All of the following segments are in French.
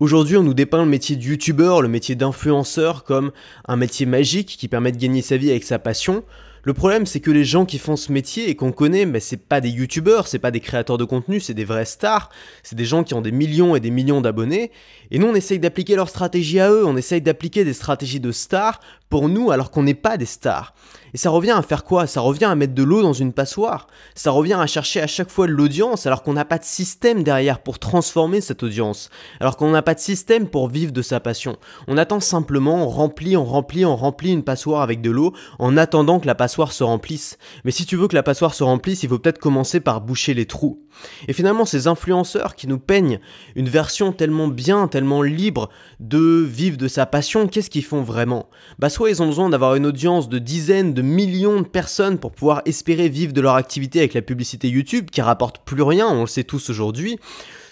Aujourd'hui, on nous dépeint le métier de youtubeur, le métier d'influenceur comme un métier magique qui permet de gagner sa vie avec sa passion. Le problème, c'est que les gens qui font ce métier et qu'on connaît, mais c'est pas des youtubeurs, c'est pas des créateurs de contenu, c'est des vrais stars, c'est des gens qui ont des millions et des millions d'abonnés. Et nous, on essaye d'appliquer leur stratégie à eux, on essaye d'appliquer des stratégies de stars pour nous alors qu'on n'est pas des stars. Et ça revient à faire quoi? Ça revient à mettre de l'eau dans une passoire. Ça revient à chercher à chaque fois l'audience alors qu'on n'a pas de système derrière pour transformer cette audience. Alors qu'on n'a pas de système pour vivre de sa passion. On attend simplement, on remplit, on remplit, on remplit une passoire avec de l'eau en attendant que la passoire se remplisse. Mais si tu veux que la passoire se remplisse, il faut peut-être commencer par boucher les trous. Et finalement, ces influenceurs qui nous peignent une version tellement bien, tellement libre de vivre de sa passion, qu'est-ce qu'ils font vraiment? Bah soit ils ont besoin d'avoir une audience de dizaines de millions de personnes pour pouvoir espérer vivre de leur activité avec la publicité YouTube qui rapporte plus rien, on le sait tous aujourd'hui,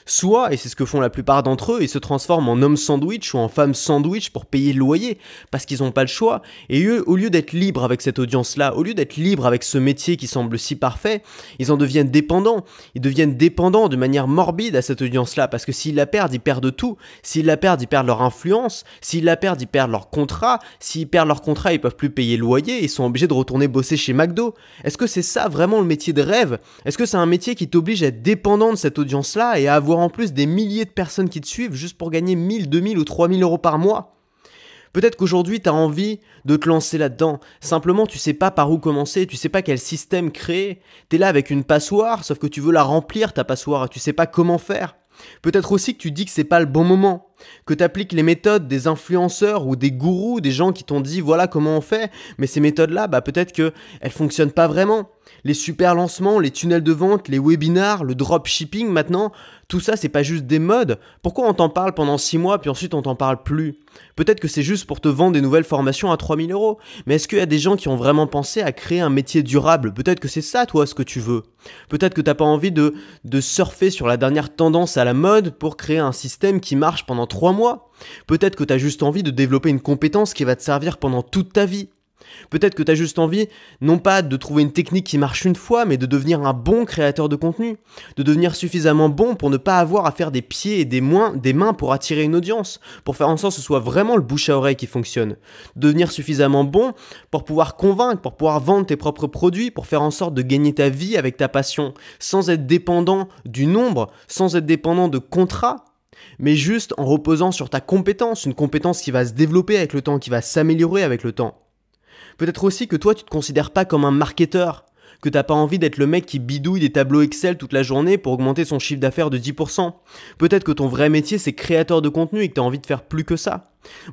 Soit, et c'est ce que font la plupart d'entre eux, ils se transforment en homme sandwich ou en femme sandwich pour payer le loyer, parce qu'ils n'ont pas le choix. Et eux, au lieu d'être libres avec cette audience-là, au lieu d'être libres avec ce métier qui semble si parfait, ils en deviennent dépendants. Ils deviennent dépendants de manière morbide à cette audience-là, parce que s'ils la perdent, ils perdent tout. S'ils la perdent, ils perdent leur influence. S'ils la perdent, ils perdent leur contrat. S'ils perdent leur contrat, ils peuvent plus payer le loyer, ils sont obligés de retourner bosser chez McDo. Est-ce que c'est ça vraiment le métier de rêve? Est-ce que c'est un métier qui t'oblige à être dépendant de cette audience-là et à avoir en plus des milliers de personnes qui te suivent juste pour gagner 1000, 2000 ou 3000 euros par mois. Peut-être qu'aujourd'hui, tu as envie de te lancer là-dedans. Simplement, tu sais pas par où commencer, tu sais pas quel système créer. Tu es là avec une passoire, sauf que tu veux la remplir, ta passoire, tu sais pas comment faire. Peut-être aussi que tu dis que c'est pas le bon moment, que tu appliques les méthodes des influenceurs ou des gourous, des gens qui t'ont dit voilà comment on fait, mais ces méthodes-là, bah peut-être qu'elles fonctionnent pas vraiment les super lancements, les tunnels de vente, les webinars, le dropshipping maintenant, tout ça c'est pas juste des modes. Pourquoi on t'en parle pendant 6 mois puis ensuite on t'en parle plus? Peut-être que c'est juste pour te vendre des nouvelles formations à 3000 euros. Mais est-ce qu'il y a des gens qui ont vraiment pensé à créer un métier durable? Peut-être que c'est ça toi ce que tu veux. Peut-être que t'as pas envie de, surfer sur la dernière tendance à la mode pour créer un système qui marche pendant 3 mois. Peut-être que tu as juste envie de développer une compétence qui va te servir pendant toute ta vie. Peut-être que tu as juste envie, non pas de trouver une technique qui marche une fois, mais de devenir un bon créateur de contenu. De devenir suffisamment bon pour ne pas avoir à faire des pieds et des, des mains pour attirer une audience. Pour faire en sorte que ce soit vraiment le bouche à oreille qui fonctionne. De devenir suffisamment bon pour pouvoir convaincre, pour pouvoir vendre tes propres produits, pour faire en sorte de gagner ta vie avec ta passion. Sans être dépendant du nombre, sans être dépendant de contrats mais juste en reposant sur ta compétence, une compétence qui va se développer avec le temps, qui va s'améliorer avec le temps. Peut-être aussi que toi, tu te considères pas comme un marketeur, que t'as pas envie d'être le mec qui bidouille des tableaux Excel toute la journée pour augmenter son chiffre d'affaires de 10%. Peut-être que ton vrai métier c'est créateur de contenu et que t'as envie de faire plus que ça.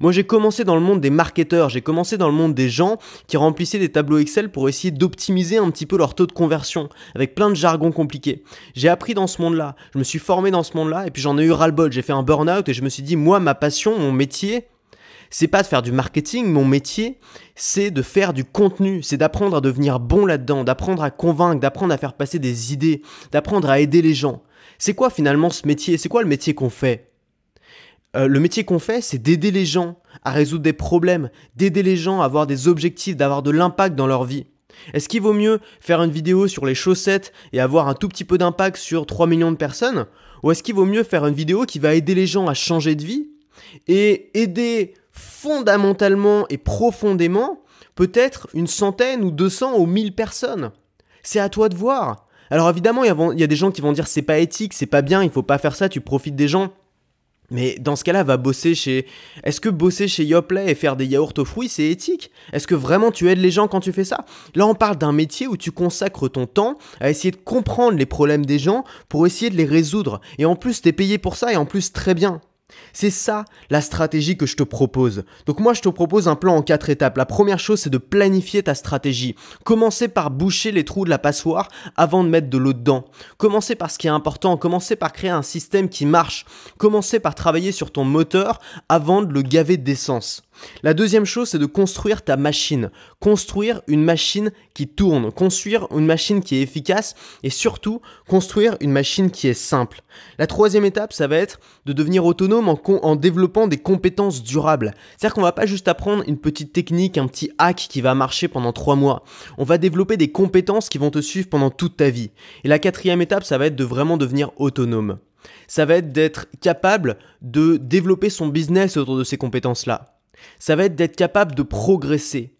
Moi j'ai commencé dans le monde des marketeurs, j'ai commencé dans le monde des gens qui remplissaient des tableaux Excel pour essayer d'optimiser un petit peu leur taux de conversion, avec plein de jargon compliqués. J'ai appris dans ce monde-là, je me suis formé dans ce monde-là, et puis j'en ai eu ras-le-bol, j'ai fait un burn-out et je me suis dit, moi ma passion, mon métier, c'est pas de faire du marketing, mon métier, c'est de faire du contenu, c'est d'apprendre à devenir bon là-dedans, d'apprendre à convaincre, d'apprendre à faire passer des idées, d'apprendre à aider les gens. C'est quoi finalement ce métier? C'est quoi le métier qu'on fait? Euh, le métier qu'on fait, c'est d'aider les gens à résoudre des problèmes, d'aider les gens à avoir des objectifs, d'avoir de l'impact dans leur vie. Est-ce qu'il vaut mieux faire une vidéo sur les chaussettes et avoir un tout petit peu d'impact sur 3 millions de personnes? Ou est-ce qu'il vaut mieux faire une vidéo qui va aider les gens à changer de vie et aider fondamentalement et profondément peut-être une centaine ou 200 ou 1000 personnes. C'est à toi de voir. Alors évidemment, il y a des gens qui vont dire c'est pas éthique, c'est pas bien, il faut pas faire ça, tu profites des gens. Mais dans ce cas-là, va bosser chez. Est-ce que bosser chez Yoplait et faire des yaourts aux fruits, c'est éthique? Est-ce que vraiment tu aides les gens quand tu fais ça? Là, on parle d'un métier où tu consacres ton temps à essayer de comprendre les problèmes des gens pour essayer de les résoudre. Et en plus, t'es payé pour ça et en plus très bien. C'est ça la stratégie que je te propose. Donc moi je te propose un plan en quatre étapes. La première chose c'est de planifier ta stratégie. Commencer par boucher les trous de la passoire avant de mettre de l'eau dedans. Commencer par ce qui est important. Commencer par créer un système qui marche. Commencer par travailler sur ton moteur avant de le gaver d'essence. La deuxième chose, c'est de construire ta machine. Construire une machine qui tourne, construire une machine qui est efficace et surtout construire une machine qui est simple. La troisième étape, ça va être de devenir autonome en, développant des compétences durables. C'est-à-dire qu'on va pas juste apprendre une petite technique, un petit hack qui va marcher pendant trois mois. On va développer des compétences qui vont te suivre pendant toute ta vie. Et la quatrième étape, ça va être de vraiment devenir autonome. Ça va être d'être capable de développer son business autour de ces compétences-là. Ça va être d'être capable de progresser,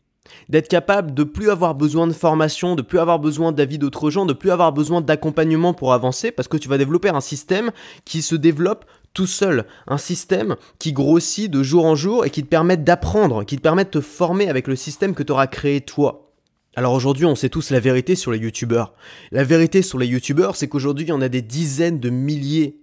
d'être capable de plus avoir besoin de formation, de plus avoir besoin d'avis d'autres gens, de plus avoir besoin d'accompagnement pour avancer parce que tu vas développer un système qui se développe tout seul, un système qui grossit de jour en jour et qui te permet d'apprendre, qui te permet de te former avec le système que tu auras créé toi. Alors aujourd'hui, on sait tous la vérité sur les youtubeurs. La vérité sur les youtubeurs, c'est qu'aujourd'hui, il y en a des dizaines de milliers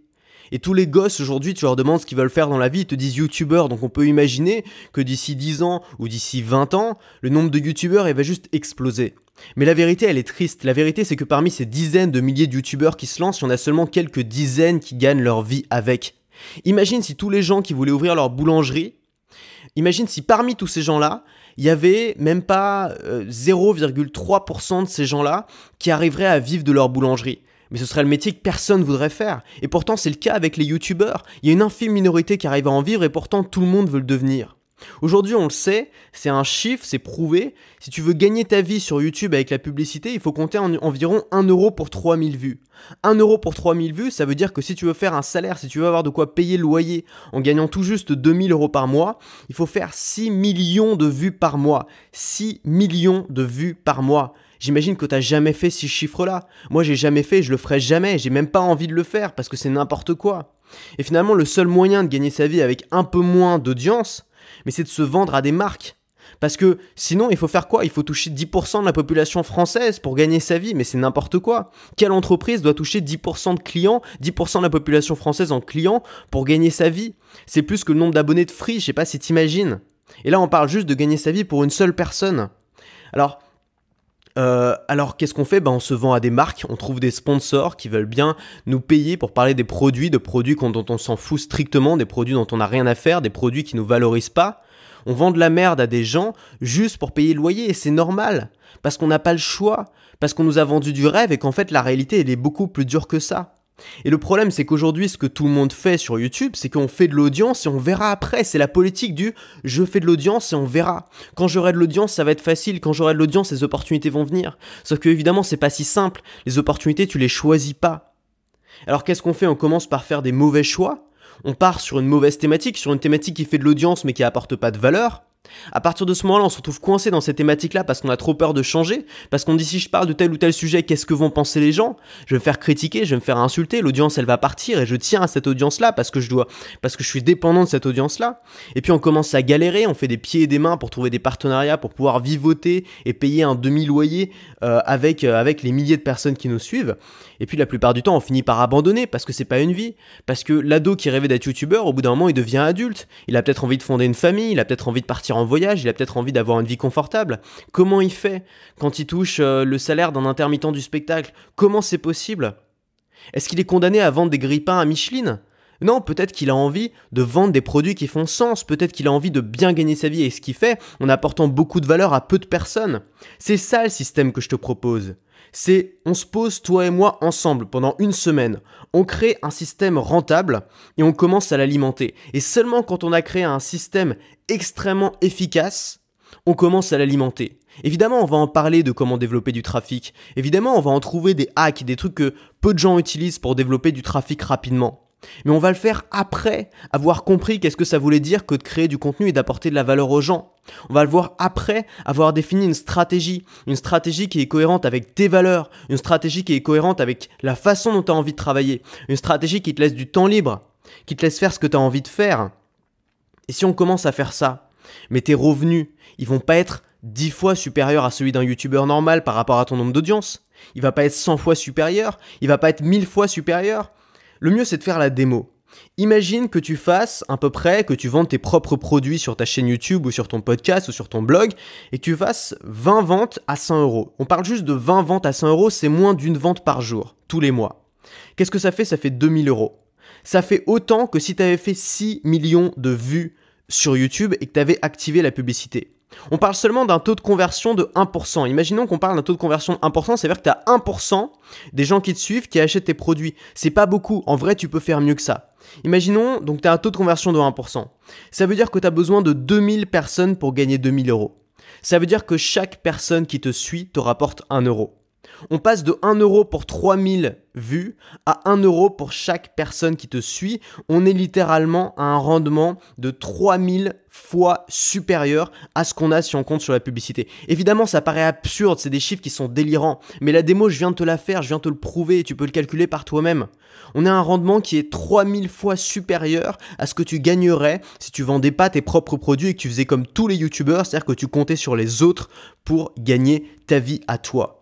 et tous les gosses aujourd'hui, tu leur demandes ce qu'ils veulent faire dans la vie, ils te disent youtubeur. Donc on peut imaginer que d'ici 10 ans ou d'ici 20 ans, le nombre de youtubeurs va juste exploser. Mais la vérité, elle est triste. La vérité, c'est que parmi ces dizaines de milliers de youtubeurs qui se lancent, il y en a seulement quelques dizaines qui gagnent leur vie avec. Imagine si tous les gens qui voulaient ouvrir leur boulangerie, imagine si parmi tous ces gens-là, il y avait même pas 0,3% euh, de ces gens-là qui arriveraient à vivre de leur boulangerie mais ce serait le métier que personne voudrait faire. Et pourtant, c'est le cas avec les youtubeurs. Il y a une infime minorité qui arrive à en vivre et pourtant tout le monde veut le devenir. Aujourd'hui, on le sait, c'est un chiffre, c'est prouvé. Si tu veux gagner ta vie sur YouTube avec la publicité, il faut compter environ 1 euro pour 3000 vues. 1 euro pour 3000 vues, ça veut dire que si tu veux faire un salaire, si tu veux avoir de quoi payer le loyer en gagnant tout juste 2000 euros par mois, il faut faire 6 millions de vues par mois. 6 millions de vues par mois. J'imagine que t'as jamais fait ces chiffres-là. Moi, j'ai jamais fait, je le ferai jamais. J'ai même pas envie de le faire parce que c'est n'importe quoi. Et finalement, le seul moyen de gagner sa vie avec un peu moins d'audience, mais c'est de se vendre à des marques. Parce que sinon, il faut faire quoi? Il faut toucher 10% de la population française pour gagner sa vie, mais c'est n'importe quoi. Quelle entreprise doit toucher 10% de clients, 10% de la population française en clients pour gagner sa vie? C'est plus que le nombre d'abonnés de Free, je sais pas si t'imagines. Et là, on parle juste de gagner sa vie pour une seule personne. Alors, euh, alors qu'est-ce qu'on fait? Ben, On se vend à des marques, on trouve des sponsors qui veulent bien nous payer pour parler des produits, de produits dont on s'en fout strictement, des produits dont on n'a rien à faire, des produits qui nous valorisent pas. On vend de la merde à des gens juste pour payer le loyer et c'est normal, parce qu'on n'a pas le choix, parce qu'on nous a vendu du rêve et qu'en fait la réalité elle est beaucoup plus dure que ça. Et le problème, c'est qu'aujourd'hui, ce que tout le monde fait sur YouTube, c'est qu'on fait de l'audience et on verra après. C'est la politique du je fais de l'audience et on verra. Quand j'aurai de l'audience, ça va être facile. Quand j'aurai de l'audience, les opportunités vont venir. Sauf que évidemment, c'est pas si simple. Les opportunités, tu les choisis pas. Alors qu'est-ce qu'on fait? On commence par faire des mauvais choix. On part sur une mauvaise thématique, sur une thématique qui fait de l'audience mais qui apporte pas de valeur. À partir de ce moment-là, on se retrouve coincé dans cette thématique-là parce qu'on a trop peur de changer, parce qu'on dit si je parle de tel ou tel sujet, qu'est-ce que vont penser les gens? Je vais me faire critiquer, je vais me faire insulter, l'audience elle va partir et je tiens à cette audience-là parce que je dois, parce que je suis dépendant de cette audience-là. Et puis on commence à galérer, on fait des pieds et des mains pour trouver des partenariats, pour pouvoir vivoter et payer un demi-loyer euh, avec, euh, avec les milliers de personnes qui nous suivent. Et puis la plupart du temps, on finit par abandonner parce que c'est pas une vie, parce que l'ado qui rêvait d'être youtubeur, au bout d'un moment, il devient adulte. Il a peut-être envie de fonder une famille, il a peut-être envie de partir en voyage, il a peut-être envie d'avoir une vie confortable. Comment il fait quand il touche euh, le salaire d'un intermittent du spectacle? Comment c'est possible? Est-ce qu'il est condamné à vendre des grippins à Micheline? Non, peut-être qu'il a envie de vendre des produits qui font sens, peut-être qu'il a envie de bien gagner sa vie. Et ce qu'il fait en apportant beaucoup de valeur à peu de personnes. C'est ça le système que je te propose c'est on se pose toi et moi ensemble pendant une semaine, on crée un système rentable et on commence à l'alimenter. Et seulement quand on a créé un système extrêmement efficace, on commence à l'alimenter. Évidemment, on va en parler de comment développer du trafic. Évidemment, on va en trouver des hacks, des trucs que peu de gens utilisent pour développer du trafic rapidement. Mais on va le faire après avoir compris qu'est-ce que ça voulait dire que de créer du contenu et d'apporter de la valeur aux gens. On va le voir après avoir défini une stratégie, une stratégie qui est cohérente avec tes valeurs, une stratégie qui est cohérente avec la façon dont tu as envie de travailler, une stratégie qui te laisse du temps libre, qui te laisse faire ce que tu as envie de faire. Et si on commence à faire ça, mais tes revenus, ils vont pas être 10 fois supérieurs à celui d'un youtubeur normal par rapport à ton nombre d'audience, il va pas être 100 fois supérieur, il va pas être 1000 fois supérieur, le mieux c'est de faire la démo. Imagine que tu fasses à peu près, que tu vendes tes propres produits sur ta chaîne YouTube ou sur ton podcast ou sur ton blog et que tu fasses 20 ventes à 100 euros. On parle juste de 20 ventes à 100 euros, c'est moins d'une vente par jour, tous les mois. Qu'est-ce que ça fait? Ça fait 2000 euros. Ça fait autant que si tu avais fait 6 millions de vues sur YouTube et que tu avais activé la publicité. On parle seulement d'un taux de conversion de 1%. Imaginons qu'on parle d'un taux de conversion de 1%, c'est-à-dire que tu as 1% des gens qui te suivent qui achètent tes produits. C'est pas beaucoup, en vrai tu peux faire mieux que ça. Imaginons donc tu as un taux de conversion de 1%. Ça veut dire que tu as besoin de 2000 personnes pour gagner 2000 euros. Ça veut dire que chaque personne qui te suit te rapporte 1 euro. On passe de 1 euro pour 3000 vues à 1 euro pour chaque personne qui te suit. On est littéralement à un rendement de 3000 fois supérieur à ce qu'on a si on compte sur la publicité. Évidemment, ça paraît absurde, c'est des chiffres qui sont délirants, mais la démo, je viens de te la faire, je viens de te le prouver, tu peux le calculer par toi-même. On a un rendement qui est 3000 fois supérieur à ce que tu gagnerais si tu vendais pas tes propres produits et que tu faisais comme tous les youtubeurs, c'est-à-dire que tu comptais sur les autres pour gagner ta vie à toi.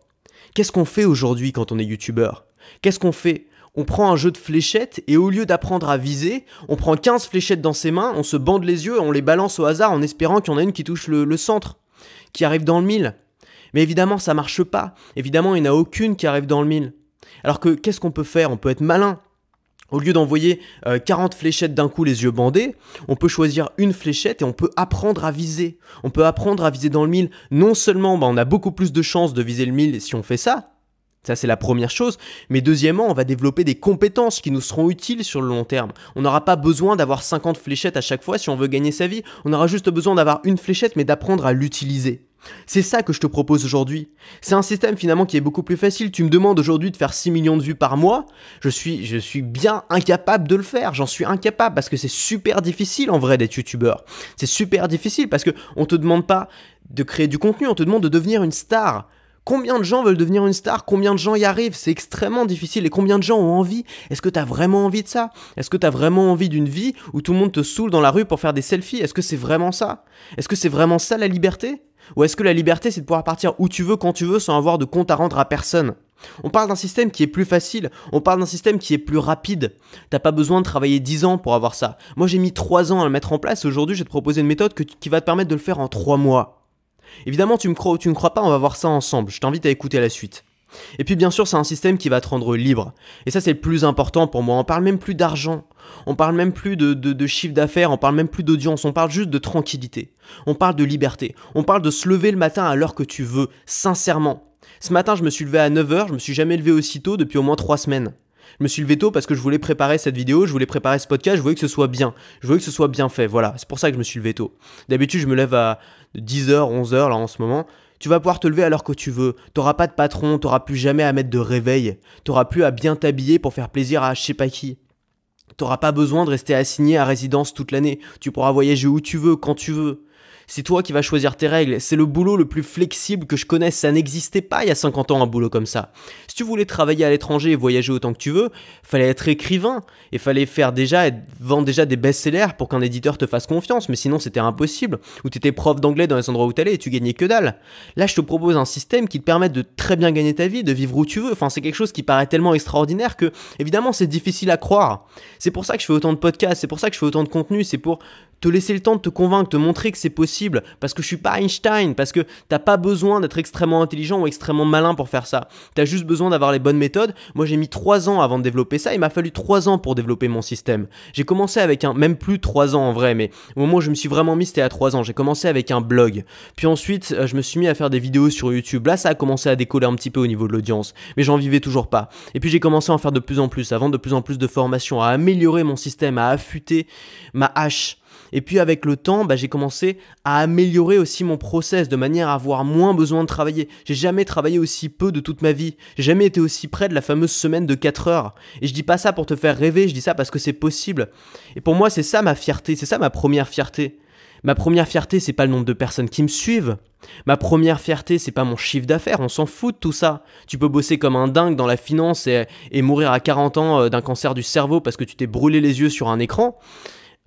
Qu'est-ce qu'on fait aujourd'hui quand on est youtubeur? Qu'est-ce qu'on fait? On prend un jeu de fléchettes et au lieu d'apprendre à viser, on prend 15 fléchettes dans ses mains, on se bande les yeux on les balance au hasard en espérant qu'il y en a une qui touche le, centre, qui arrive dans le mille. Mais évidemment, ça marche pas. Évidemment, il n'y en a aucune qui arrive dans le mille. Alors que qu'est-ce qu'on peut faire? On peut être malin. Au lieu d'envoyer 40 euh, fléchettes d'un coup les yeux bandés, on peut choisir une fléchette et on peut apprendre à viser. On peut apprendre à viser dans le mille. Non seulement bah, on a beaucoup plus de chances de viser le mille si on fait ça, ça c'est la première chose, mais deuxièmement on va développer des compétences qui nous seront utiles sur le long terme. On n'aura pas besoin d'avoir 50 fléchettes à chaque fois si on veut gagner sa vie, on aura juste besoin d'avoir une fléchette mais d'apprendre à l'utiliser. C'est ça que je te propose aujourd'hui. C'est un système finalement qui est beaucoup plus facile. Tu me demandes aujourd'hui de faire 6 millions de vues par mois. Je suis, bien incapable de le faire. J'en suis incapable parce que c'est super difficile en vrai d'être youtubeur. C'est super difficile parce que on te demande pas de créer du contenu, on te demande de devenir une star. Combien de gens veulent devenir une star? Combien de gens y arrivent? C'est extrêmement difficile. Et combien de gens ont envie? Est-ce que tu as vraiment envie de ça? Est-ce que tu as vraiment envie d'une vie où tout le monde te saoule dans la rue pour faire des selfies? Est-ce que c'est vraiment ça? Est-ce que c'est vraiment ça la liberté? Ou est-ce que la liberté, c'est de pouvoir partir où tu veux, quand tu veux, sans avoir de compte à rendre à personne? On parle d'un système qui est plus facile, on parle d'un système qui est plus rapide. T'as pas besoin de travailler 10 ans pour avoir ça. Moi j'ai mis 3 ans à le mettre en place, aujourd'hui je vais te proposer une méthode qui va te permettre de le faire en 3 mois. Évidemment tu me ne crois pas, on va voir ça ensemble, je t'invite à écouter la suite. Et puis bien sûr, c'est un système qui va te rendre libre. Et ça, c'est le plus important pour moi. On parle même plus d'argent. On parle même plus de, chiffre d'affaires. On parle même plus d'audience. On parle juste de tranquillité. On parle de liberté. On parle de se lever le matin à l'heure que tu veux, sincèrement. Ce matin, je me suis levé à 9h. Je me suis jamais levé aussitôt depuis au moins 3 semaines. Je me suis levé tôt parce que je voulais préparer cette vidéo, je voulais préparer ce podcast, je voulais que ce soit bien. Je voulais que ce soit bien fait. Voilà, c'est pour ça que je me suis levé tôt. D'habitude, je me lève à 10h, 11h là en ce moment. Tu vas pouvoir te lever à l'heure que tu veux. T'auras pas de patron, t'auras plus jamais à mettre de réveil. T'auras plus à bien t'habiller pour faire plaisir à je sais pas qui. T'auras pas besoin de rester assigné à résidence toute l'année. Tu pourras voyager où tu veux, quand tu veux. C'est toi qui vas choisir tes règles. C'est le boulot le plus flexible que je connaisse. Ça n'existait pas il y a 50 ans un boulot comme ça. Si tu voulais travailler à l'étranger et voyager autant que tu veux, fallait être écrivain et fallait faire déjà vendre déjà des best-sellers pour qu'un éditeur te fasse confiance. Mais sinon c'était impossible. Ou t'étais prof d'anglais dans les endroits où t'allais et tu gagnais que dalle. Là je te propose un système qui te permet de très bien gagner ta vie, de vivre où tu veux. Enfin c'est quelque chose qui paraît tellement extraordinaire que évidemment c'est difficile à croire. C'est pour ça que je fais autant de podcasts. C'est pour ça que je fais autant de contenu. C'est pour te laisser le temps de te convaincre, te montrer que c'est possible, parce que je suis pas Einstein, parce que t'as pas besoin d'être extrêmement intelligent ou extrêmement malin pour faire ça. T'as juste besoin d'avoir les bonnes méthodes. Moi, j'ai mis 3 ans avant de développer ça. Il m'a fallu 3 ans pour développer mon système. J'ai commencé avec un, même plus 3 ans en vrai, mais au moment où je me suis vraiment mis, c'était à 3 ans. J'ai commencé avec un blog. Puis ensuite, euh, je me suis mis à faire des vidéos sur YouTube. Là, ça a commencé à décoller un petit peu au niveau de l'audience, mais j'en vivais toujours pas. Et puis j'ai commencé à en faire de plus en plus, à vendre de plus en plus de formations, à améliorer mon système, à affûter ma hache et puis avec le temps, bah, j'ai commencé à améliorer aussi mon process de manière à avoir moins besoin de travailler. J'ai jamais travaillé aussi peu de toute ma vie. J'ai jamais été aussi près de la fameuse semaine de 4 heures. Et je dis pas ça pour te faire rêver, je dis ça parce que c'est possible. Et pour moi, c'est ça ma fierté, c'est ça ma première fierté. Ma première fierté, c'est pas le nombre de personnes qui me suivent. Ma première fierté, c'est pas mon chiffre d'affaires, on s'en fout de tout ça. Tu peux bosser comme un dingue dans la finance et, mourir à 40 ans euh, d'un cancer du cerveau parce que tu t'es brûlé les yeux sur un écran.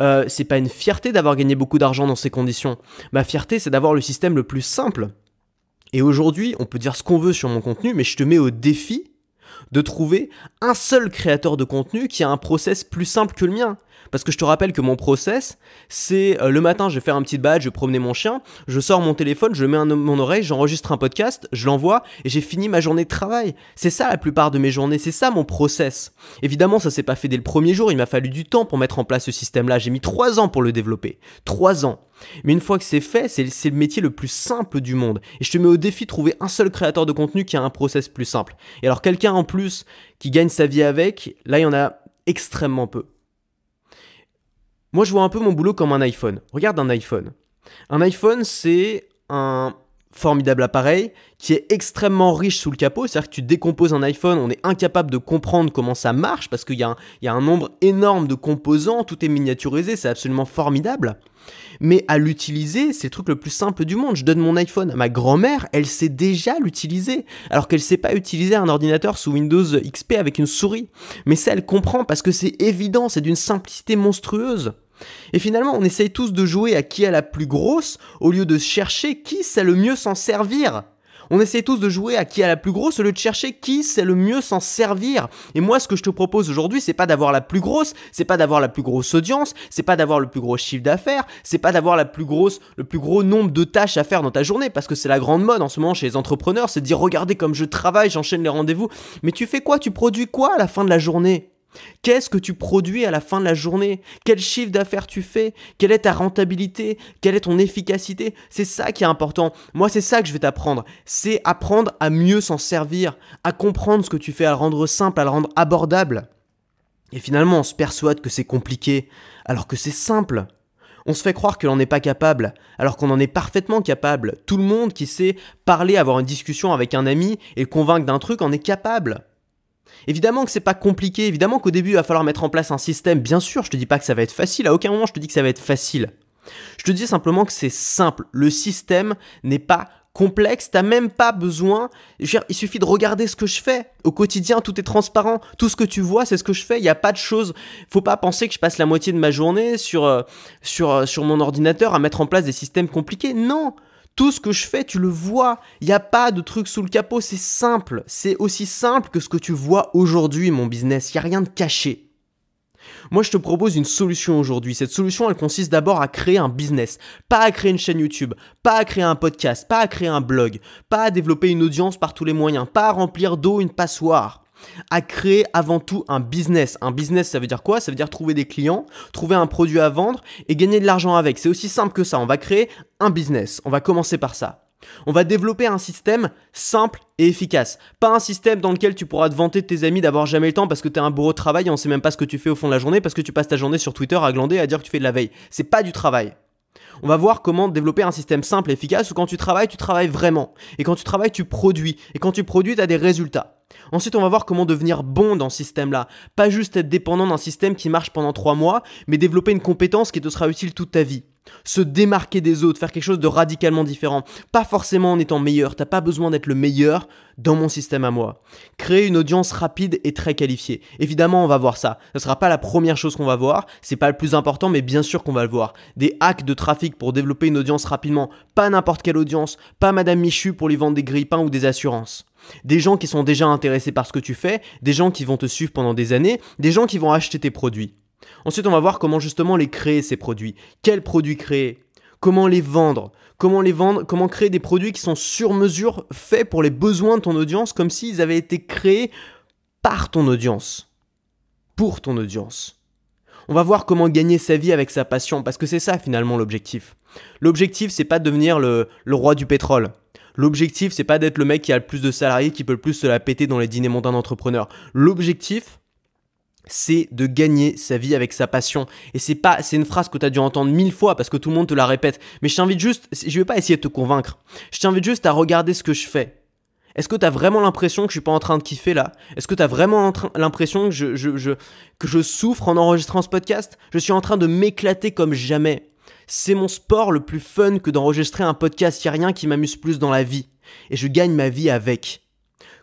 Euh, c'est pas une fierté d'avoir gagné beaucoup d'argent dans ces conditions. Ma fierté, c'est d'avoir le système le plus simple. Et aujourd'hui, on peut dire ce qu'on veut sur mon contenu, mais je te mets au défi de trouver un seul créateur de contenu qui a un process plus simple que le mien. Parce que je te rappelle que mon process, c'est euh, le matin, je vais faire un petit badge, je vais promener mon chien, je sors mon téléphone, je mets mon oreille, j'enregistre un podcast, je l'envoie et j'ai fini ma journée de travail. C'est ça la plupart de mes journées, c'est ça mon process. Évidemment, ça s'est pas fait dès le premier jour, il m'a fallu du temps pour mettre en place ce système-là. J'ai mis trois ans pour le développer. Trois ans. Mais une fois que c'est fait, c'est le métier le plus simple du monde. Et je te mets au défi de trouver un seul créateur de contenu qui a un process plus simple. Et alors quelqu'un en plus qui gagne sa vie avec, là il y en a extrêmement peu. Moi, je vois un peu mon boulot comme un iPhone. Regarde un iPhone. Un iPhone, c'est un formidable appareil qui est extrêmement riche sous le capot. C'est-à-dire que tu décomposes un iPhone, on est incapable de comprendre comment ça marche parce qu'il y, a un nombre énorme de composants, tout est miniaturisé, c'est absolument formidable. Mais à l'utiliser, c'est le truc le plus simple du monde. Je donne mon iPhone à ma grand-mère, elle sait déjà l'utiliser, alors qu'elle sait pas utiliser un ordinateur sous Windows XP avec une souris. Mais ça, elle comprend parce que c'est évident, c'est d'une simplicité monstrueuse. Et finalement, on essaye tous de jouer à qui a la plus grosse au lieu de chercher qui sait le mieux s'en servir. On essaie tous de jouer à qui a la plus grosse au lieu de chercher qui sait le mieux s'en servir. Et moi, ce que je te propose aujourd'hui, c'est pas d'avoir la plus grosse, c'est pas d'avoir la plus grosse audience, c'est pas d'avoir le plus gros chiffre d'affaires, c'est pas d'avoir la plus grosse, le plus gros nombre de tâches à faire dans ta journée, parce que c'est la grande mode en ce moment chez les entrepreneurs, c'est de dire regardez comme je travaille, j'enchaîne les rendez-vous. Mais tu fais quoi? Tu produis quoi à la fin de la journée? Qu'est-ce que tu produis à la fin de la journée? Quel chiffre d'affaires tu fais? Quelle est ta rentabilité? Quelle est ton efficacité? C'est ça qui est important. Moi, c'est ça que je vais t'apprendre. C'est apprendre à mieux s'en servir, à comprendre ce que tu fais, à le rendre simple, à le rendre abordable. Et finalement, on se persuade que c'est compliqué, alors que c'est simple. On se fait croire que l'on n'est pas capable, alors qu'on en est parfaitement capable. Tout le monde qui sait parler, avoir une discussion avec un ami et le convaincre d'un truc en est capable. Évidemment que c'est pas compliqué, évidemment qu'au début il va falloir mettre en place un système, bien sûr, je te dis pas que ça va être facile, à aucun moment je te dis que ça va être facile. Je te dis simplement que c'est simple, le système n'est pas complexe, t'as même pas besoin, il suffit de regarder ce que je fais. Au quotidien, tout est transparent, tout ce que tu vois, c'est ce que je fais, il n'y a pas de choses, faut pas penser que je passe la moitié de ma journée sur, euh, sur, euh, sur mon ordinateur à mettre en place des systèmes compliqués. Non, tout ce que je fais, tu le vois. Il n'y a pas de truc sous le capot, c'est simple. C'est aussi simple que ce que tu vois aujourd'hui, mon business. Il n'y a rien de caché. Moi, je te propose une solution aujourd'hui. Cette solution, elle consiste d'abord à créer un business, pas à créer une chaîne YouTube, pas à créer un podcast, pas à créer un blog, pas à développer une audience par tous les moyens, pas à remplir d'eau une passoire à créer avant tout un business. Un business, ça veut dire quoi? Ça veut dire trouver des clients, trouver un produit à vendre et gagner de l'argent avec. C'est aussi simple que ça. On va créer un business. On va commencer par ça. On va développer un système simple et efficace. Pas un système dans lequel tu pourras te vanter de tes amis d'avoir jamais le temps parce que tu as un bourreau de travail et on sait même pas ce que tu fais au fond de la journée parce que tu passes ta journée sur Twitter à glander et à dire que tu fais de la veille. C'est pas du travail. On va voir comment développer un système simple et efficace où quand tu travailles, tu travailles vraiment. Et quand tu travailles, tu produis. Et quand tu produis, tu as des résultats. Ensuite, on va voir comment devenir bon dans ce système-là. Pas juste être dépendant d'un système qui marche pendant trois mois, mais développer une compétence qui te sera utile toute ta vie. Se démarquer des autres, faire quelque chose de radicalement différent. Pas forcément en étant meilleur, t'as pas besoin d'être le meilleur dans mon système à moi. Créer une audience rapide et très qualifiée. Évidemment, on va voir ça. Ce sera pas la première chose qu'on va voir, c'est pas le plus important, mais bien sûr qu'on va le voir. Des hacks de trafic pour développer une audience rapidement. Pas n'importe quelle audience, pas Madame Michu pour lui vendre des grippins ou des assurances. Des gens qui sont déjà intéressés par ce que tu fais, des gens qui vont te suivre pendant des années, des gens qui vont acheter tes produits. Ensuite, on va voir comment justement les créer ces produits. Quels produits créer? Comment les vendre? Comment les vendre? Comment créer des produits qui sont sur mesure, faits pour les besoins de ton audience, comme s'ils avaient été créés par ton audience. Pour ton audience. On va voir comment gagner sa vie avec sa passion, parce que c'est ça finalement l'objectif. L'objectif, c'est pas de devenir le, le roi du pétrole. L'objectif, c'est pas d'être le mec qui a le plus de salariés, qui peut le plus se la péter dans les dîners mondains d'entrepreneurs. L'objectif, c'est de gagner sa vie avec sa passion. Et c'est pas, c'est une phrase que tu as dû entendre mille fois parce que tout le monde te la répète. Mais je t'invite juste, je vais pas essayer de te convaincre. Je t'invite juste à regarder ce que je fais. Est-ce que tu as vraiment l'impression que je suis pas en train de kiffer là? Est-ce que tu as vraiment l'impression que je, que je souffre en enregistrant ce podcast? Je suis en train de m'éclater comme jamais. C'est mon sport le plus fun que d'enregistrer un podcast. Il a rien qui m'amuse plus dans la vie. Et je gagne ma vie avec.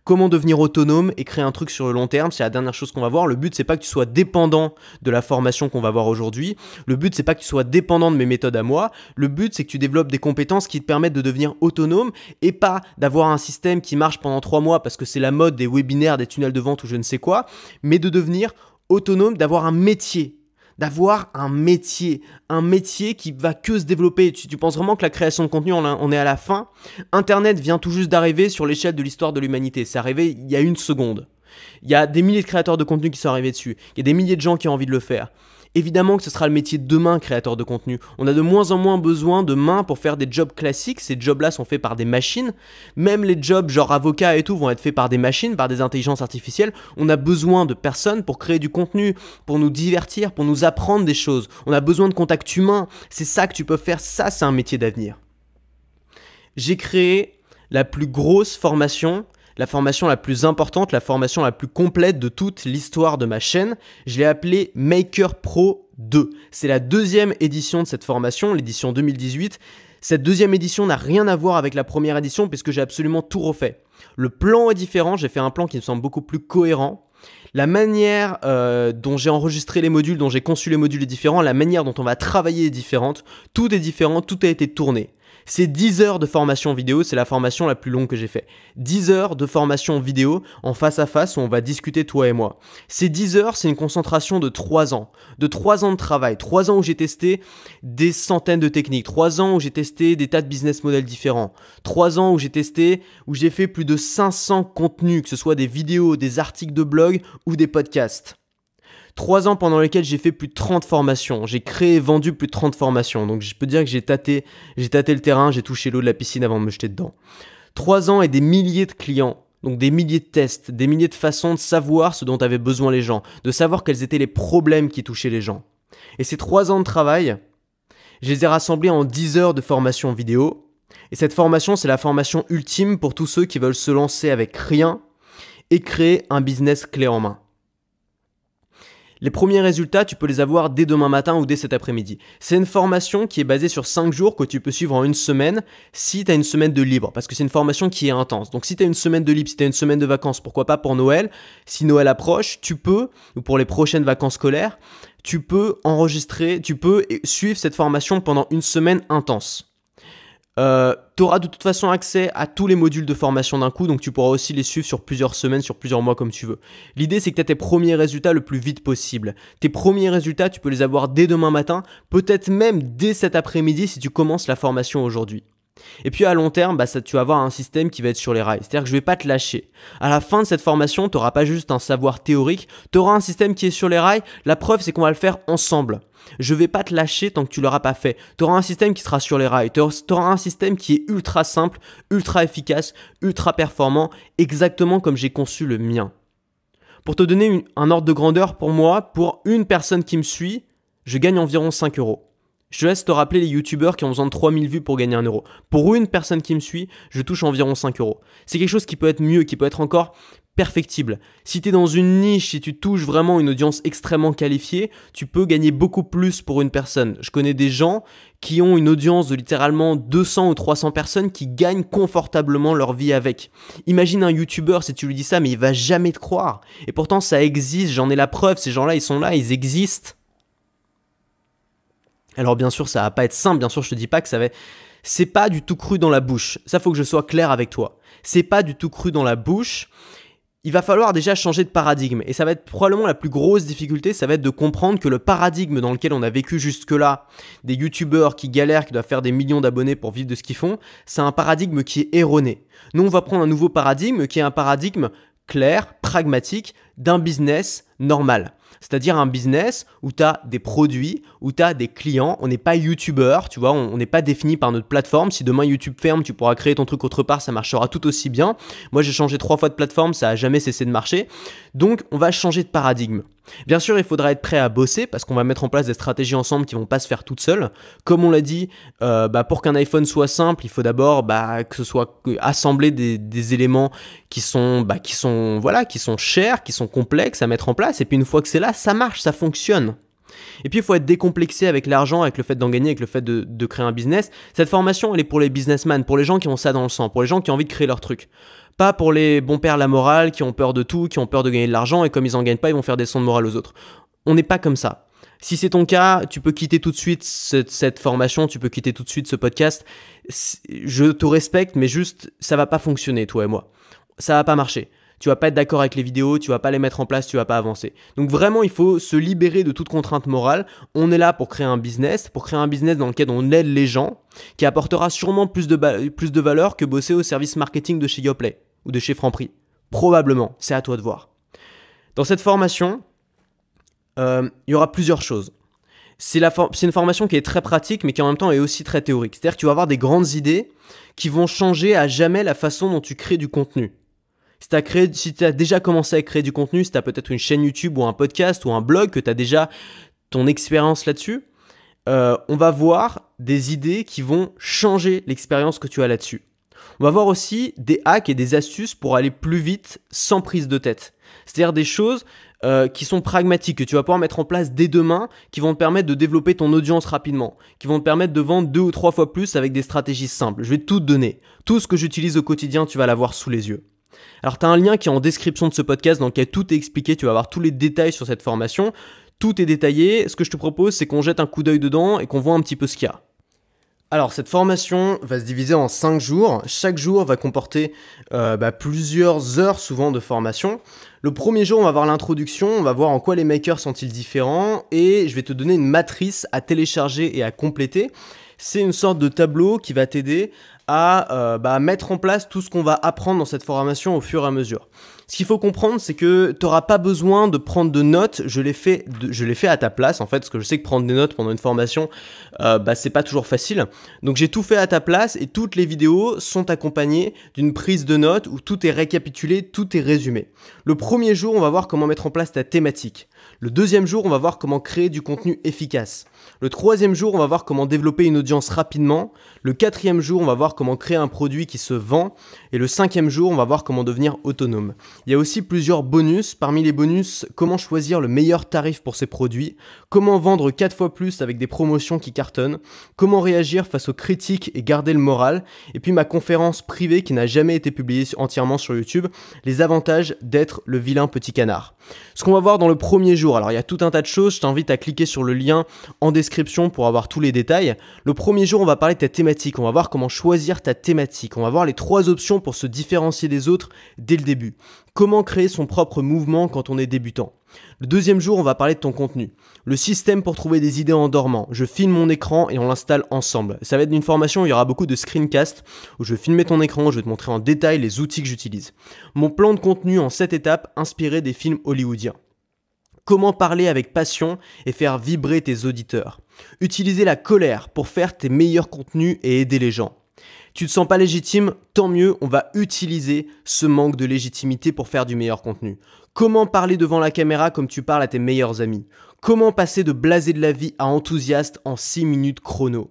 Comment devenir autonome et créer un truc sur le long terme, c'est la dernière chose qu'on va voir. Le but c'est pas que tu sois dépendant de la formation qu'on va voir aujourd'hui. Le but c'est pas que tu sois dépendant de mes méthodes à moi. Le but c'est que tu développes des compétences qui te permettent de devenir autonome et pas d'avoir un système qui marche pendant trois mois parce que c'est la mode des webinaires, des tunnels de vente ou je ne sais quoi, mais de devenir autonome, d'avoir un métier d'avoir un métier, un métier qui va que se développer. Tu, penses vraiment que la création de contenu, on, est à la fin? Internet vient tout juste d'arriver sur l'échelle de l'histoire de l'humanité. C'est arrivé il y a une seconde. Il y a des milliers de créateurs de contenu qui sont arrivés dessus. Il y a des milliers de gens qui ont envie de le faire. Évidemment que ce sera le métier de demain, créateur de contenu. On a de moins en moins besoin de mains pour faire des jobs classiques. Ces jobs-là sont faits par des machines. Même les jobs genre avocat et tout vont être faits par des machines, par des intelligences artificielles. On a besoin de personnes pour créer du contenu, pour nous divertir, pour nous apprendre des choses. On a besoin de contact humain. C'est ça que tu peux faire. Ça, c'est un métier d'avenir. j'ai créé la plus grosse formation, la formation la plus importante, la formation la plus complète de toute l'histoire de ma chaîne. Je l'ai appelée Maker Pro 2. C'est la deuxième édition de cette formation, l'édition 2018. Cette deuxième édition n'a rien à voir avec la première édition puisque j'ai absolument tout refait. Le plan est différent, j'ai fait un plan qui me semble beaucoup plus cohérent. La manière euh, dont j'ai enregistré les modules, dont j'ai conçu les modules est différente, la manière dont on va travailler est différente, tout est différent, tout a été tourné. C'est 10 heures de formation vidéo, c'est la formation la plus longue que j'ai fait. 10 heures de formation vidéo en face à face où on va discuter toi et moi. Ces 10 heures, c'est une concentration de 3 ans. De 3 ans de travail, 3 ans où j'ai testé des centaines de techniques, 3 ans où j'ai testé des tas de business models différents, 3 ans où j'ai testé, où j'ai fait plus de 500 contenus, que ce soit des vidéos, des articles de blog ou des podcasts. Trois ans pendant lesquels j'ai fait plus de 30 formations. J'ai créé et vendu plus de 30 formations. Donc je peux dire que j'ai tâté, j'ai tâté le terrain, j'ai touché l'eau de la piscine avant de me jeter dedans. Trois ans et des milliers de clients. Donc des milliers de tests, des milliers de façons de savoir ce dont avaient besoin les gens, de savoir quels étaient les problèmes qui touchaient les gens. Et ces trois ans de travail, je les ai rassemblés en 10 heures de formation vidéo. Et cette formation, c'est la formation ultime pour tous ceux qui veulent se lancer avec rien et créer un business clé en main. Les premiers résultats, tu peux les avoir dès demain matin ou dès cet après-midi. C'est une formation qui est basée sur 5 jours que tu peux suivre en une semaine si tu as une semaine de libre, parce que c'est une formation qui est intense. Donc si tu as une semaine de libre, si tu as une semaine de vacances, pourquoi pas pour Noël, si Noël approche, tu peux, ou pour les prochaines vacances scolaires, tu peux enregistrer, tu peux suivre cette formation pendant une semaine intense. Euh, tu auras de toute façon accès à tous les modules de formation d'un coup, donc tu pourras aussi les suivre sur plusieurs semaines, sur plusieurs mois comme tu veux. L'idée c'est que tu as tes premiers résultats le plus vite possible. Tes premiers résultats, tu peux les avoir dès demain matin, peut-être même dès cet après-midi si tu commences la formation aujourd'hui. Et puis à long terme, bah, ça, tu vas avoir un système qui va être sur les rails. C'est-à-dire que je vais pas te lâcher. À la fin de cette formation, tu n'auras pas juste un savoir théorique, tu auras un système qui est sur les rails. La preuve, c'est qu'on va le faire ensemble. Je vais pas te lâcher tant que tu l'auras pas fait. Tu auras un système qui sera sur les rails. Tu auras un système qui est ultra simple, ultra efficace, ultra performant, exactement comme j'ai conçu le mien. Pour te donner un ordre de grandeur, pour moi, pour une personne qui me suit, je gagne environ 5 euros. Je te laisse te rappeler les youtubeurs qui ont besoin de 3000 vues pour gagner 1 euro. Pour une personne qui me suit, je touche environ 5 euros. C'est quelque chose qui peut être mieux, qui peut être encore perfectible. Si tu es dans une niche, si tu touches vraiment une audience extrêmement qualifiée, tu peux gagner beaucoup plus pour une personne. Je connais des gens qui ont une audience de littéralement 200 ou 300 personnes qui gagnent confortablement leur vie avec. Imagine un youtubeur si tu lui dis ça, mais il va jamais te croire. Et pourtant ça existe, j'en ai la preuve, ces gens-là ils sont là, ils existent. Alors bien sûr ça va pas être simple, bien sûr je te dis pas que ça va... C'est pas du tout cru dans la bouche. Ça faut que je sois clair avec toi. C'est pas du tout cru dans la bouche il va falloir déjà changer de paradigme. Et ça va être probablement la plus grosse difficulté, ça va être de comprendre que le paradigme dans lequel on a vécu jusque-là, des youtubeurs qui galèrent, qui doivent faire des millions d'abonnés pour vivre de ce qu'ils font, c'est un paradigme qui est erroné. Nous, on va prendre un nouveau paradigme qui est un paradigme clair, pragmatique, d'un business normal. C'est-à-dire un business où tu as des produits, où tu as des clients. On n'est pas youtubeur, tu vois, on n'est pas défini par notre plateforme. Si demain YouTube ferme, tu pourras créer ton truc autre part, ça marchera tout aussi bien. Moi, j'ai changé trois fois de plateforme, ça a jamais cessé de marcher. Donc, on va changer de paradigme. Bien sûr, il faudra être prêt à bosser parce qu'on va mettre en place des stratégies ensemble qui vont pas se faire toutes seules. Comme on l'a dit, euh, bah, pour qu'un iPhone soit simple, il faut d'abord bah, que ce soit assembler des, éléments qui sont, bah, qui sont, voilà, qui sont chers, qui sont complexes à mettre en place. Et puis une fois que c'est là, ça marche, ça fonctionne. Et puis il faut être décomplexé avec l'argent, avec le fait d'en gagner, avec le fait de, créer un business. Cette formation, elle est pour les businessmen, pour les gens qui ont ça dans le sang, pour les gens qui ont envie de créer leur truc. Pas pour les bons pères la morale, qui ont peur de tout, qui ont peur de gagner de l'argent, et comme ils en gagnent pas, ils vont faire des sons de morale aux autres. On n'est pas comme ça. Si c'est ton cas, tu peux quitter tout de suite cette, formation, tu peux quitter tout de suite ce podcast. Je te respecte, mais juste, ça va pas fonctionner, toi et moi. Ça va pas marcher. Tu vas pas être d'accord avec les vidéos, tu vas pas les mettre en place, tu vas pas avancer. Donc vraiment, il faut se libérer de toute contrainte morale. On est là pour créer un business, pour créer un business dans lequel on aide les gens, qui apportera sûrement plus de, plus de valeur que bosser au service marketing de chez Yoplay ou de chez Franprix Probablement, c'est à toi de voir. Dans cette formation, euh, il y aura plusieurs choses. C'est une formation qui est très pratique, mais qui en même temps est aussi très théorique. C'est-à-dire que tu vas avoir des grandes idées qui vont changer à jamais la façon dont tu crées du contenu. Si tu as, déjà commencé à créer du contenu, si tu as peut-être une chaîne YouTube ou un podcast ou un blog, que tu as déjà ton expérience là-dessus, euh, on va voir des idées qui vont changer l'expérience que tu as là-dessus. On va voir aussi des hacks et des astuces pour aller plus vite sans prise de tête. C'est-à-dire des choses euh, qui sont pragmatiques, que tu vas pouvoir mettre en place dès demain, qui vont te permettre de développer ton audience rapidement, qui vont te permettre de vendre deux ou trois fois plus avec des stratégies simples. Je vais tout te donner. Tout ce que j'utilise au quotidien, tu vas l'avoir sous les yeux. Alors tu as un lien qui est en description de ce podcast dans lequel tout est expliqué, tu vas avoir tous les détails sur cette formation. Tout est détaillé. Ce que je te propose, c'est qu'on jette un coup d'œil dedans et qu'on voit un petit peu ce qu'il y a. Alors cette formation va se diviser en 5 jours. Chaque jour va comporter euh, bah, plusieurs heures souvent de formation. Le premier jour, on va voir l'introduction, on va voir en quoi les makers sont-ils différents et je vais te donner une matrice à télécharger et à compléter. C'est une sorte de tableau qui va t'aider à euh, bah, mettre en place tout ce qu'on va apprendre dans cette formation au fur et à mesure. Ce qu'il faut comprendre, c'est que tu n'auras pas besoin de prendre de notes. Je l'ai fait, je l'ai fait à ta place en fait, parce que je sais que prendre des notes pendant une formation, euh, bah, c'est pas toujours facile. Donc j'ai tout fait à ta place et toutes les vidéos sont accompagnées d'une prise de notes où tout est récapitulé, tout est résumé. Le premier jour, on va voir comment mettre en place ta thématique. Le deuxième jour, on va voir comment créer du contenu efficace. Le troisième jour, on va voir comment développer une audience rapidement. Le quatrième jour, on va voir comment créer un produit qui se vend. Et le cinquième jour, on va voir comment devenir autonome. Il y a aussi plusieurs bonus. Parmi les bonus, comment choisir le meilleur tarif pour ces produits, comment vendre 4 fois plus avec des promotions qui cartonnent, comment réagir face aux critiques et garder le moral. Et puis ma conférence privée qui n'a jamais été publiée entièrement sur YouTube, les avantages d'être le vilain petit canard. Ce qu'on va voir dans le premier jour, alors il y a tout un tas de choses, je t'invite à cliquer sur le lien en description pour avoir tous les détails. Le premier jour, on va parler de ta thématique, on va voir comment choisir ta thématique, on va voir les trois options pour se différencier des autres dès le début. Comment créer son propre mouvement quand on est débutant? Le deuxième jour, on va parler de ton contenu. Le système pour trouver des idées en dormant. Je filme mon écran et on l'installe ensemble. Ça va être une formation où il y aura beaucoup de screencasts où je vais filmer ton écran, je vais te montrer en détail les outils que j'utilise. Mon plan de contenu en 7 étapes inspiré des films hollywoodiens. Comment parler avec passion et faire vibrer tes auditeurs. Utiliser la colère pour faire tes meilleurs contenus et aider les gens. Tu te sens pas légitime Tant mieux, on va utiliser ce manque de légitimité pour faire du meilleur contenu. Comment parler devant la caméra comme tu parles à tes meilleurs amis? Comment passer de blasé de la vie à enthousiaste en 6 minutes chrono?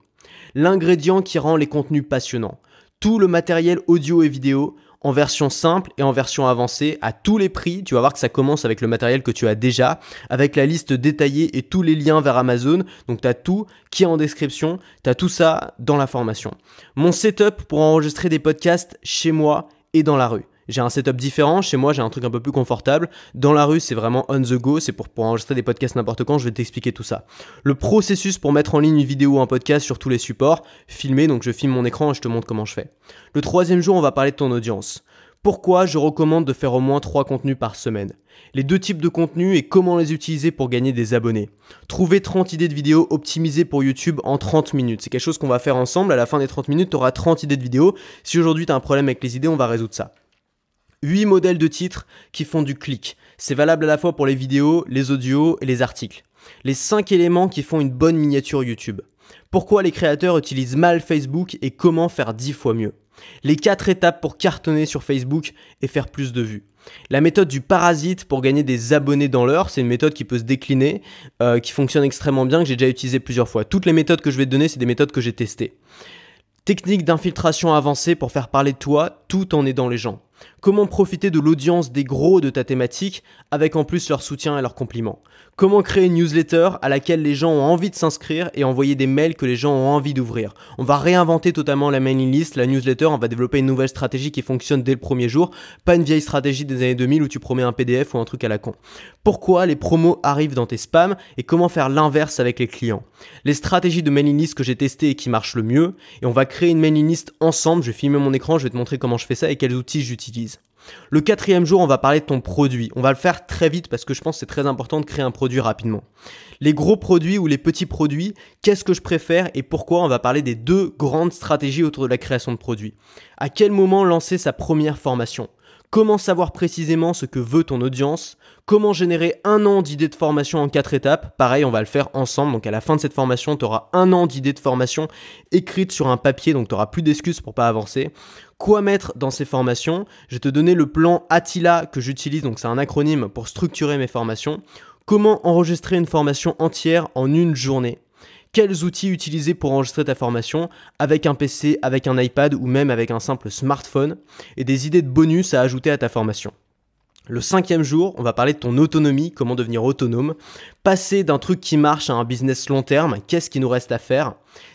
L'ingrédient qui rend les contenus passionnants. Tout le matériel audio et vidéo, en version simple et en version avancée à tous les prix. Tu vas voir que ça commence avec le matériel que tu as déjà, avec la liste détaillée et tous les liens vers Amazon. Donc tu as tout qui est en description, tu as tout ça dans la formation. Mon setup pour enregistrer des podcasts chez moi et dans la rue. J'ai un setup différent. Chez moi, j'ai un truc un peu plus confortable. Dans la rue, c'est vraiment on the go. C'est pour, enregistrer des podcasts n'importe quand. Je vais t'expliquer tout ça. Le processus pour mettre en ligne une vidéo ou un podcast sur tous les supports. Filmer, donc je filme mon écran et je te montre comment je fais. Le troisième jour, on va parler de ton audience. Pourquoi je recommande de faire au moins 3 contenus par semaine? Les deux types de contenus et comment les utiliser pour gagner des abonnés. Trouver 30 idées de vidéos optimisées pour YouTube en 30 minutes. C'est quelque chose qu'on va faire ensemble. À la fin des 30 minutes, tu auras 30 idées de vidéos. Si aujourd'hui tu as un problème avec les idées, on va résoudre ça. 8 modèles de titres qui font du clic. C'est valable à la fois pour les vidéos, les audios et les articles. Les 5 éléments qui font une bonne miniature YouTube. Pourquoi les créateurs utilisent mal Facebook et comment faire 10 fois mieux? Les 4 étapes pour cartonner sur Facebook et faire plus de vues. La méthode du parasite pour gagner des abonnés dans l'heure, c'est une méthode qui peut se décliner, euh, qui fonctionne extrêmement bien, que j'ai déjà utilisé plusieurs fois. Toutes les méthodes que je vais te donner, c'est des méthodes que j'ai testées. Technique d'infiltration avancée pour faire parler de toi tout en aidant les gens. Comment profiter de l'audience des gros de ta thématique avec en plus leur soutien et leurs compliments? Comment créer une newsletter à laquelle les gens ont envie de s'inscrire et envoyer des mails que les gens ont envie d'ouvrir? On va réinventer totalement la mailing list, la newsletter, on va développer une nouvelle stratégie qui fonctionne dès le premier jour, pas une vieille stratégie des années 2000 où tu promets un PDF ou un truc à la con. Pourquoi les promos arrivent dans tes spams et comment faire l'inverse avec les clients? Les stratégies de mailing list que j'ai testées et qui marchent le mieux et on va créer une mailing list ensemble, je vais filmer mon écran, je vais te montrer comment je fais ça et quels outils j'utilise. Le quatrième jour, on va parler de ton produit. On va le faire très vite parce que je pense que c'est très important de créer un produit rapidement. Les gros produits ou les petits produits, qu'est-ce que je préfère et pourquoi On va parler des deux grandes stratégies autour de la création de produits? À quel moment lancer sa première formation? Comment savoir précisément ce que veut ton audience? Comment générer un an d'idées de formation en quatre étapes? Pareil, on va le faire ensemble. Donc à la fin de cette formation, tu auras un an d'idées de formation écrites sur un papier, donc tu n'auras plus d'excuses pour pas avancer. Quoi mettre dans ces formations? Je vais te donner le plan Attila que j'utilise, donc c'est un acronyme pour structurer mes formations. Comment enregistrer une formation entière en une journée? Quels outils utiliser pour enregistrer ta formation? Avec un PC, avec un iPad ou même avec un simple smartphone, et des idées de bonus à ajouter à ta formation? Le cinquième jour, on va parler de ton autonomie, comment devenir autonome, passer d'un truc qui marche à un business long terme, qu'est-ce qui nous reste à faire,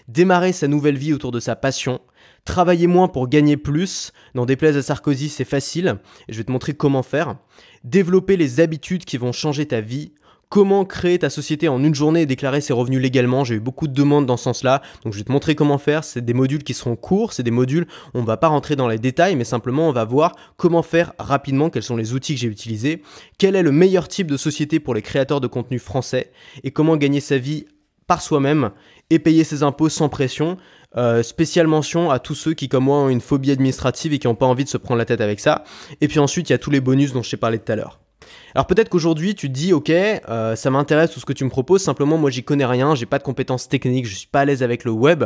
démarrer sa nouvelle vie autour de sa passion, travailler moins pour gagner plus, dans déplaise à Sarkozy c'est facile, et je vais te montrer comment faire, développer les habitudes qui vont changer ta vie, comment créer ta société en une journée et déclarer ses revenus légalement. J'ai eu beaucoup de demandes dans ce sens-là, donc je vais te montrer comment faire. C'est des modules qui seront courts, c'est des modules, on ne va pas rentrer dans les détails, mais simplement on va voir comment faire rapidement, quels sont les outils que j'ai utilisés, quel est le meilleur type de société pour les créateurs de contenu français, et comment gagner sa vie par soi-même et payer ses impôts sans pression. Euh, spéciale mention à tous ceux qui, comme moi, ont une phobie administrative et qui n'ont pas envie de se prendre la tête avec ça. Et puis ensuite, il y a tous les bonus dont je t'ai parlé tout à l'heure. Alors peut-être qu'aujourd'hui tu te dis ok, euh, ça m'intéresse tout ce que tu me proposes, simplement moi j'y connais rien, j'ai pas de compétences techniques, je suis pas à l'aise avec le web.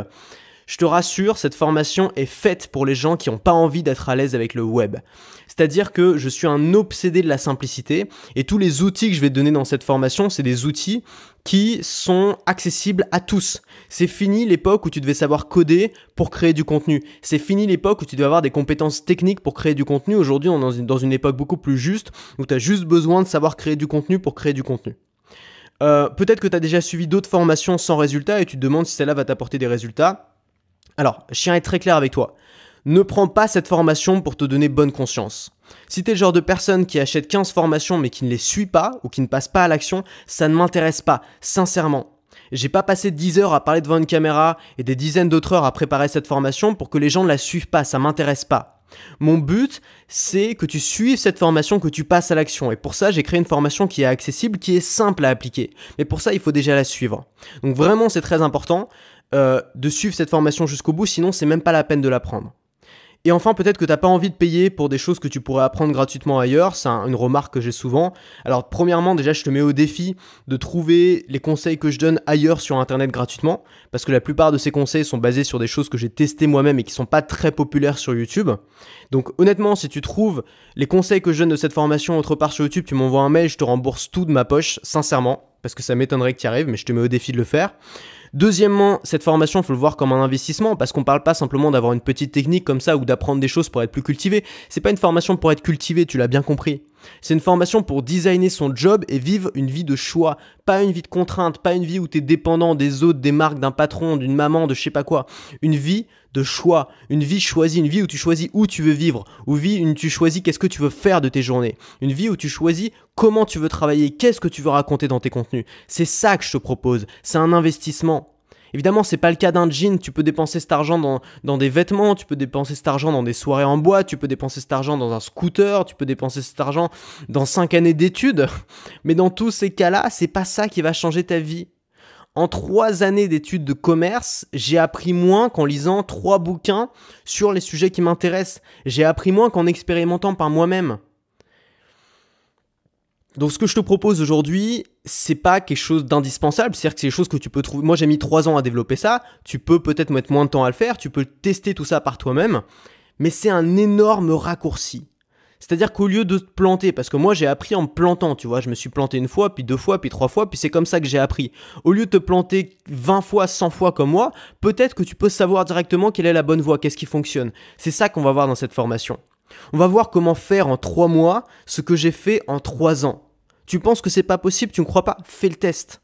Je te rassure, cette formation est faite pour les gens qui n'ont pas envie d'être à l'aise avec le web. C'est-à-dire que je suis un obsédé de la simplicité et tous les outils que je vais te donner dans cette formation, c'est des outils qui sont accessibles à tous. C'est fini l'époque où tu devais savoir coder pour créer du contenu. C'est fini l'époque où tu devais avoir des compétences techniques pour créer du contenu. Aujourd'hui, on est dans une époque beaucoup plus juste où tu as juste besoin de savoir créer du contenu pour créer du contenu. Euh, peut-être que tu as déjà suivi d'autres formations sans résultats et tu te demandes si celle-là va t'apporter des résultats. Alors, je tiens à être très clair avec toi. Ne prends pas cette formation pour te donner bonne conscience. Si t'es le genre de personne qui achète 15 formations mais qui ne les suit pas ou qui ne passe pas à l'action, ça ne m'intéresse pas, sincèrement. J'ai pas passé 10 heures à parler devant une caméra et des dizaines d'autres heures à préparer cette formation pour que les gens ne la suivent pas, ça m'intéresse pas. Mon but, c'est que tu suives cette formation, que tu passes à l'action. Et pour ça, j'ai créé une formation qui est accessible, qui est simple à appliquer. Mais pour ça, il faut déjà la suivre. Donc vraiment, c'est très important. Euh, de suivre cette formation jusqu'au bout, sinon c'est même pas la peine de la prendre. Et enfin, peut-être que tu n'as pas envie de payer pour des choses que tu pourrais apprendre gratuitement ailleurs. C'est une remarque que j'ai souvent. Alors, premièrement, déjà, je te mets au défi de trouver les conseils que je donne ailleurs sur Internet gratuitement. Parce que la plupart de ces conseils sont basés sur des choses que j'ai testées moi-même et qui sont pas très populaires sur YouTube. Donc, honnêtement, si tu trouves les conseils que je donne de cette formation autre part sur YouTube, tu m'envoies un mail, je te rembourse tout de ma poche, sincèrement. Parce que ça m'étonnerait que tu arrives, mais je te mets au défi de le faire. Deuxièmement, cette formation, il faut le voir comme un investissement parce qu'on parle pas simplement d'avoir une petite technique comme ça ou d'apprendre des choses pour être plus cultivé. C'est pas une formation pour être cultivé, tu l'as bien compris. C'est une formation pour designer son job et vivre une vie de choix, pas une vie de contrainte, pas une vie où tu es dépendant des autres, des marques, d'un patron, d'une maman, de je sais pas quoi. Une vie de choix, une vie choisie, une vie où tu choisis où tu veux vivre, une vie où tu choisis qu'est-ce que tu veux faire de tes journées, une vie où tu choisis comment tu veux travailler, qu'est-ce que tu veux raconter dans tes contenus. C'est ça que je te propose, c'est un investissement. Évidemment, c'est pas le cas d'un jean. Tu peux dépenser cet argent dans, dans, des vêtements, tu peux dépenser cet argent dans des soirées en bois, tu peux dépenser cet argent dans un scooter, tu peux dépenser cet argent dans 5 années d'études. Mais dans tous ces cas-là, c'est pas ça qui va changer ta vie. En 3 années d'études de commerce, j'ai appris moins qu'en lisant 3 bouquins sur les sujets qui m'intéressent. J'ai appris moins qu'en expérimentant par moi-même. Donc ce que je te propose aujourd'hui, c'est pas quelque chose d'indispensable, c'est-à-dire que c'est des choses que tu peux trouver. Moi j'ai mis trois ans à développer ça, tu peux peut-être mettre moins de temps à le faire, tu peux tester tout ça par toi-même, mais c'est un énorme raccourci. C'est-à-dire qu'au lieu de te planter, parce que moi j'ai appris en me plantant, tu vois, je me suis planté une fois, puis deux fois, puis trois fois, puis c'est comme ça que j'ai appris. Au lieu de te planter 20 fois, 100 fois comme moi, peut-être que tu peux savoir directement quelle est la bonne voie, qu'est-ce qui fonctionne. C'est ça qu'on va voir dans cette formation. On va voir comment faire en trois mois ce que j'ai fait en trois ans. Tu penses que c'est pas possible, tu ne crois pas Fais le test.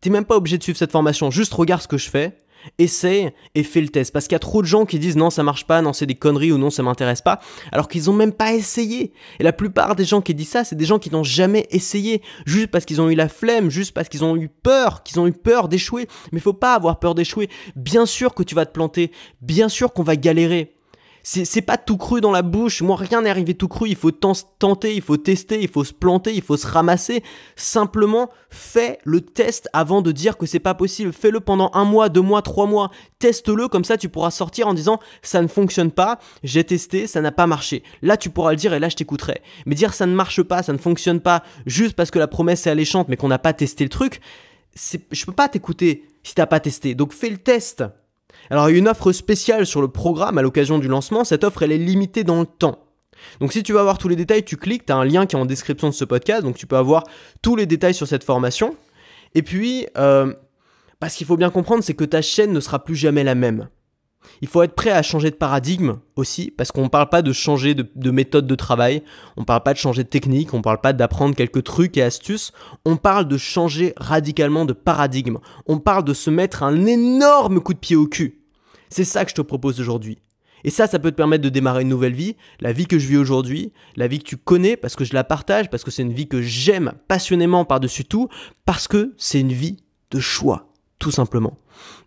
T'es même pas obligé de suivre cette formation, juste regarde ce que je fais, essaye et fais le test. Parce qu'il y a trop de gens qui disent non, ça marche pas, non, c'est des conneries ou non, ça m'intéresse pas, alors qu'ils ont même pas essayé. Et la plupart des gens qui disent ça, c'est des gens qui n'ont jamais essayé, juste parce qu'ils ont eu la flemme, juste parce qu'ils ont eu peur, qu'ils ont eu peur d'échouer. Mais faut pas avoir peur d'échouer. Bien sûr que tu vas te planter, bien sûr qu'on va galérer. C'est pas tout cru dans la bouche. Moi, rien n'est arrivé tout cru. Il faut tenter, il faut tester, il faut se planter, il faut se ramasser. Simplement, fais le test avant de dire que c'est pas possible. Fais-le pendant un mois, deux mois, trois mois. Teste-le, comme ça tu pourras sortir en disant ça ne fonctionne pas, j'ai testé, ça n'a pas marché. Là, tu pourras le dire et là, je t'écouterai. Mais dire ça ne marche pas, ça ne fonctionne pas, juste parce que la promesse est alléchante mais qu'on n'a pas testé le truc, je peux pas t'écouter si t'as pas testé. Donc fais le test. Alors il y a une offre spéciale sur le programme à l'occasion du lancement, cette offre elle est limitée dans le temps. Donc si tu veux avoir tous les détails, tu cliques, tu as un lien qui est en description de ce podcast, donc tu peux avoir tous les détails sur cette formation. Et puis, euh, Parce qu'il faut bien comprendre, c'est que ta chaîne ne sera plus jamais la même. Il faut être prêt à changer de paradigme aussi, parce qu'on ne parle pas de changer de, méthode de travail, on ne parle pas de changer de technique, on ne parle pas d'apprendre quelques trucs et astuces, on parle de changer radicalement de paradigme, on parle de se mettre un énorme coup de pied au cul. C'est ça que je te propose aujourd'hui. Et ça, ça peut te permettre de démarrer une nouvelle vie, la vie que je vis aujourd'hui, la vie que tu connais parce que je la partage, parce que c'est une vie que j'aime passionnément par-dessus tout, parce que c'est une vie de choix, tout simplement.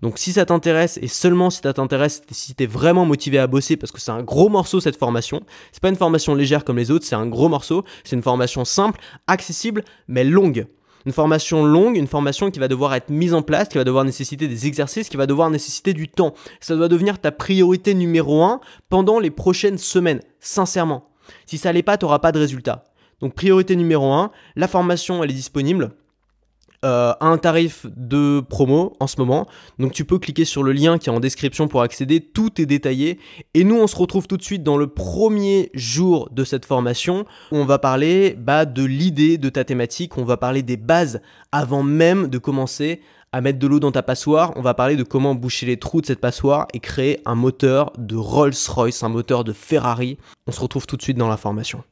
Donc si ça t'intéresse, et seulement si ça t'intéresse, si tu es vraiment motivé à bosser, parce que c'est un gros morceau cette formation, c'est pas une formation légère comme les autres, c'est un gros morceau, c'est une formation simple, accessible, mais longue. Une formation longue, une formation qui va devoir être mise en place, qui va devoir nécessiter des exercices, qui va devoir nécessiter du temps. Ça doit devenir ta priorité numéro un pendant les prochaines semaines, sincèrement. Si ça l'est pas, tu n'auras pas de résultat. Donc priorité numéro un, la formation elle est disponible. Euh, un tarif de promo en ce moment. Donc tu peux cliquer sur le lien qui est en description pour accéder. Tout est détaillé. Et nous, on se retrouve tout de suite dans le premier jour de cette formation où on va parler bah, de l'idée de ta thématique. On va parler des bases avant même de commencer à mettre de l'eau dans ta passoire. On va parler de comment boucher les trous de cette passoire et créer un moteur de Rolls-Royce, un moteur de Ferrari. On se retrouve tout de suite dans la formation.